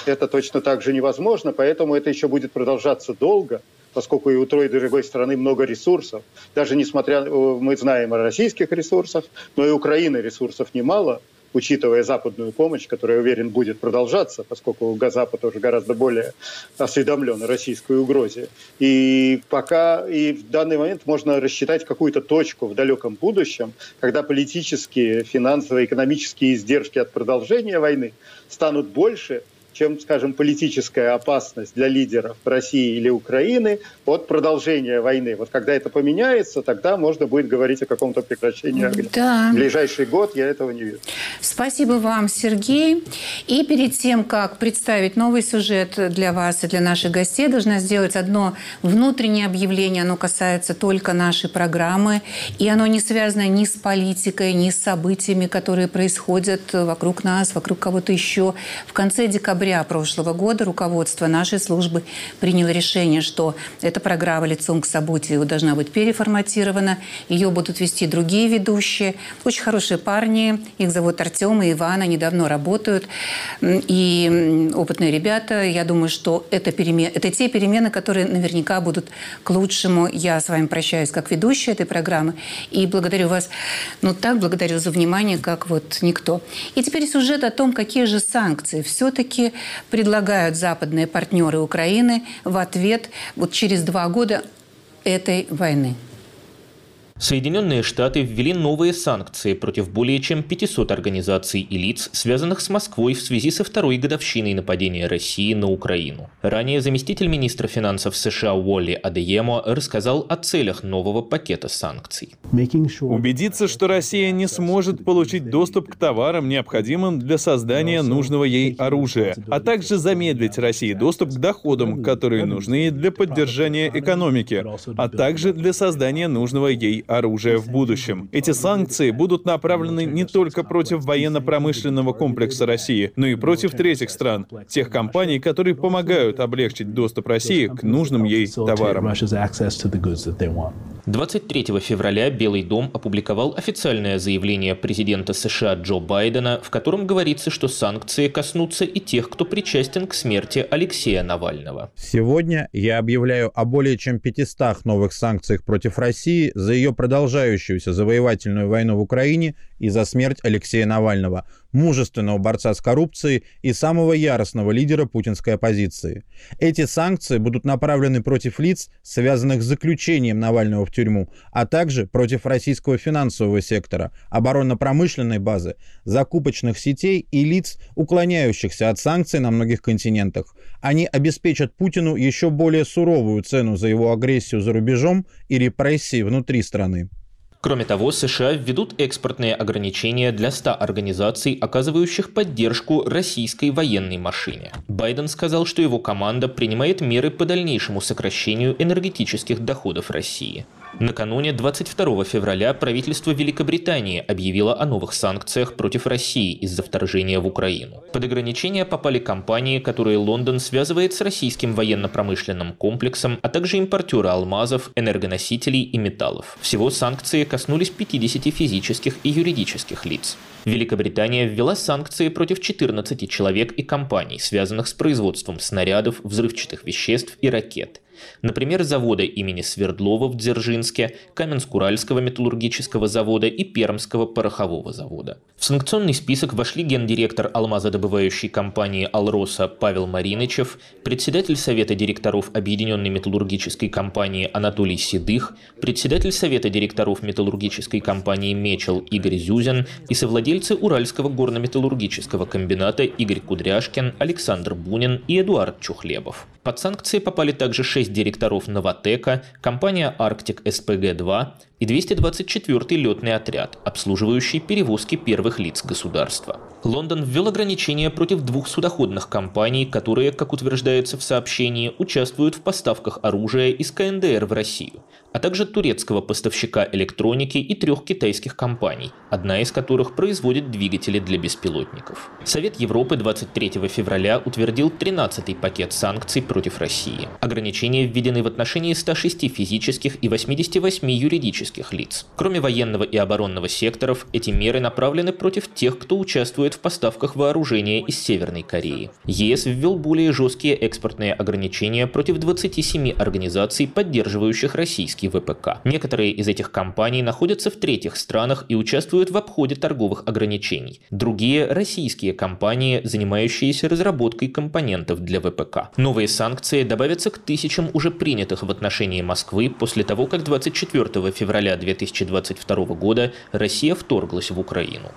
это точно так же невозможно, поэтому это еще будет продолжаться долго, поскольку и у той и другой стороны много ресурсов. Даже несмотря, мы знаем о российских ресурсах, но и Украины ресурсов немало, учитывая западную помощь, которая, уверен, будет продолжаться, поскольку Запад уже гораздо более осведомлен о российской угрозе. И пока, и в данный момент можно рассчитать какую-то точку в далеком будущем, когда политические, финансовые, экономические издержки от продолжения войны станут больше – чем, скажем, политическая опасность для лидеров России или Украины от продолжения войны. Вот когда это поменяется, тогда можно будет говорить о каком-то прекращении огня. Да. В ближайший год я этого не вижу. Спасибо вам, Сергей. И перед тем, как представить новый сюжет для вас и для наших гостей, должна сделать одно внутреннее объявление. Оно касается только нашей программы, и оно не связано ни с политикой, ни с событиями, которые происходят вокруг нас, вокруг кого-то еще. В конце декабря ноября прошлого года руководство нашей службы приняло решение, что эта программа «Лицом к событию» должна быть переформатирована. Ее будут вести другие ведущие. Очень хорошие парни. Их зовут Артем и Иван. Они давно работают. И опытные ребята. Я думаю, что это, перемен... это те перемены, которые наверняка будут к лучшему. Я с вами прощаюсь как ведущая этой программы. И благодарю вас, ну так благодарю за внимание, как вот никто. И теперь сюжет о том, какие же санкции все-таки предлагают западные партнеры Украины в ответ вот через два года этой войны. Соединенные Штаты ввели новые санкции против более чем 500 организаций и лиц, связанных с Москвой в связи со второй годовщиной нападения России на Украину. Ранее заместитель министра финансов США Уолли Адеемо рассказал о целях нового пакета санкций. Убедиться, что Россия не сможет получить доступ к товарам, необходимым для создания нужного ей оружия, а также замедлить России доступ к доходам, которые нужны для поддержания экономики, а также для создания нужного ей оружия в будущем. Эти санкции будут направлены не только против военно-промышленного комплекса России, но и против третьих стран, тех компаний, которые помогают облегчить доступ России к нужным ей товарам. 23 февраля Белый дом опубликовал официальное заявление президента США Джо Байдена, в котором говорится, что санкции коснутся и тех, кто причастен к смерти Алексея Навального. Сегодня я объявляю о более чем 500 новых санкциях против России за ее продолжающуюся завоевательную войну в Украине и за смерть Алексея Навального, мужественного борца с коррупцией и самого яростного лидера путинской оппозиции. Эти санкции будут направлены против лиц, связанных с заключением Навального в тюрьму, а также против российского финансового сектора, оборонно-промышленной базы, закупочных сетей и лиц, уклоняющихся от санкций на многих континентах. Они обеспечат Путину еще более суровую цену за его агрессию за рубежом и репрессии внутри страны. Кроме того, США введут экспортные ограничения для 100 организаций, оказывающих поддержку российской военной машине. Байден сказал, что его команда принимает меры по дальнейшему сокращению энергетических доходов России. Накануне 22 февраля правительство Великобритании объявило о новых санкциях против России из-за вторжения в Украину. Под ограничения попали компании, которые Лондон связывает с российским военно-промышленным комплексом, а также импортеры алмазов, энергоносителей и металлов. Всего санкции коснулись 50 физических и юридических лиц. Великобритания ввела санкции против 14 человек и компаний, связанных с производством снарядов, взрывчатых веществ и ракет – Например, завода имени Свердлова в Дзержинске, Каменск-Уральского металлургического завода и Пермского порохового завода. В санкционный список вошли гендиректор алмазодобывающей компании «Алроса» Павел Маринычев, председатель Совета директоров Объединенной металлургической компании Анатолий Седых, председатель Совета директоров металлургической компании «Мечел» Игорь Зюзин и совладельцы Уральского горно-металлургического комбината Игорь Кудряшкин, Александр Бунин и Эдуард Чухлебов. Под санкции попали также шесть директоров «Новотека», компания «Арктик СПГ-2», и 224-й летный отряд, обслуживающий перевозки первых лиц государства. Лондон ввел ограничения против двух судоходных компаний, которые, как утверждается в сообщении, участвуют в поставках оружия из КНДР в Россию, а также турецкого поставщика электроники и трех китайских компаний, одна из которых производит двигатели для беспилотников. Совет Европы 23 февраля утвердил 13-й пакет санкций против России. Ограничения введены в отношении 106 физических и 88 юридических лиц. Кроме военного и оборонного секторов, эти меры направлены против тех, кто участвует в поставках вооружения из Северной Кореи. ЕС ввел более жесткие экспортные ограничения против 27 организаций, поддерживающих российский ВПК. Некоторые из этих компаний находятся в третьих странах и участвуют в обходе торговых ограничений. Другие – российские компании, занимающиеся разработкой компонентов для ВПК. Новые санкции добавятся к тысячам уже принятых в отношении Москвы после того, как 24 февраля февраля 2022 года Россия вторглась в Украину.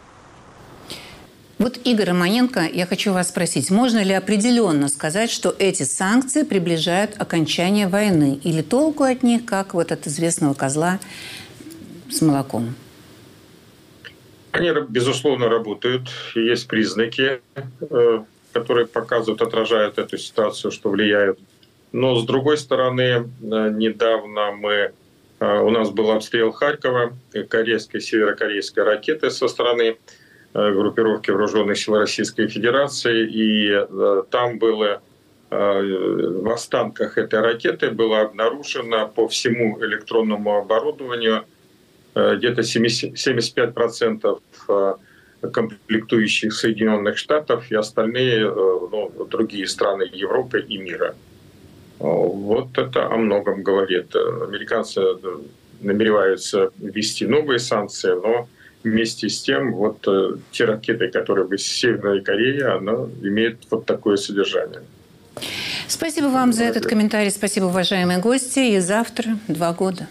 Вот, Игорь Романенко, я хочу вас спросить, можно ли определенно сказать, что эти санкции приближают окончание войны? Или толку от них, как вот от известного козла с молоком? Они, безусловно, работают. Есть признаки, э, которые показывают, отражают эту ситуацию, что влияют. Но, с другой стороны, э, недавно мы а, у нас был обстрел Харькова корейской, северокорейской ракеты со стороны э, группировки вооруженных сил Российской Федерации. И э, там было э, в останках этой ракеты было обнаружено по всему электронному оборудованию где-то 75% комплектующих Соединенных Штатов и остальные ну, другие страны Европы и мира. Вот это о многом говорит. Американцы намереваются ввести новые санкции, но вместе с тем вот э, те ракеты, которые были из Северной Кореи, она имеет вот такое содержание. Спасибо вам за этот комментарий. Спасибо, уважаемые гости. И завтра два года.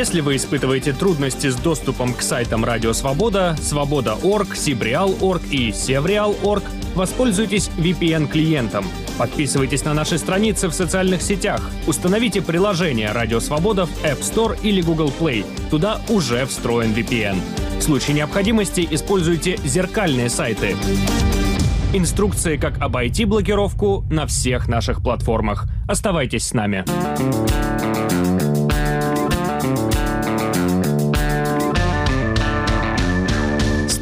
Если вы испытываете трудности с доступом к сайтам Радио Свобода, Свобода.орг, Сибреал.орг и Севреал.орг, воспользуйтесь VPN-клиентом. Подписывайтесь на наши страницы в социальных сетях. Установите приложение Радио Свобода в App Store или Google Play. Туда уже встроен VPN. В случае необходимости используйте зеркальные сайты. Инструкции, как обойти блокировку на всех наших платформах. Оставайтесь с нами.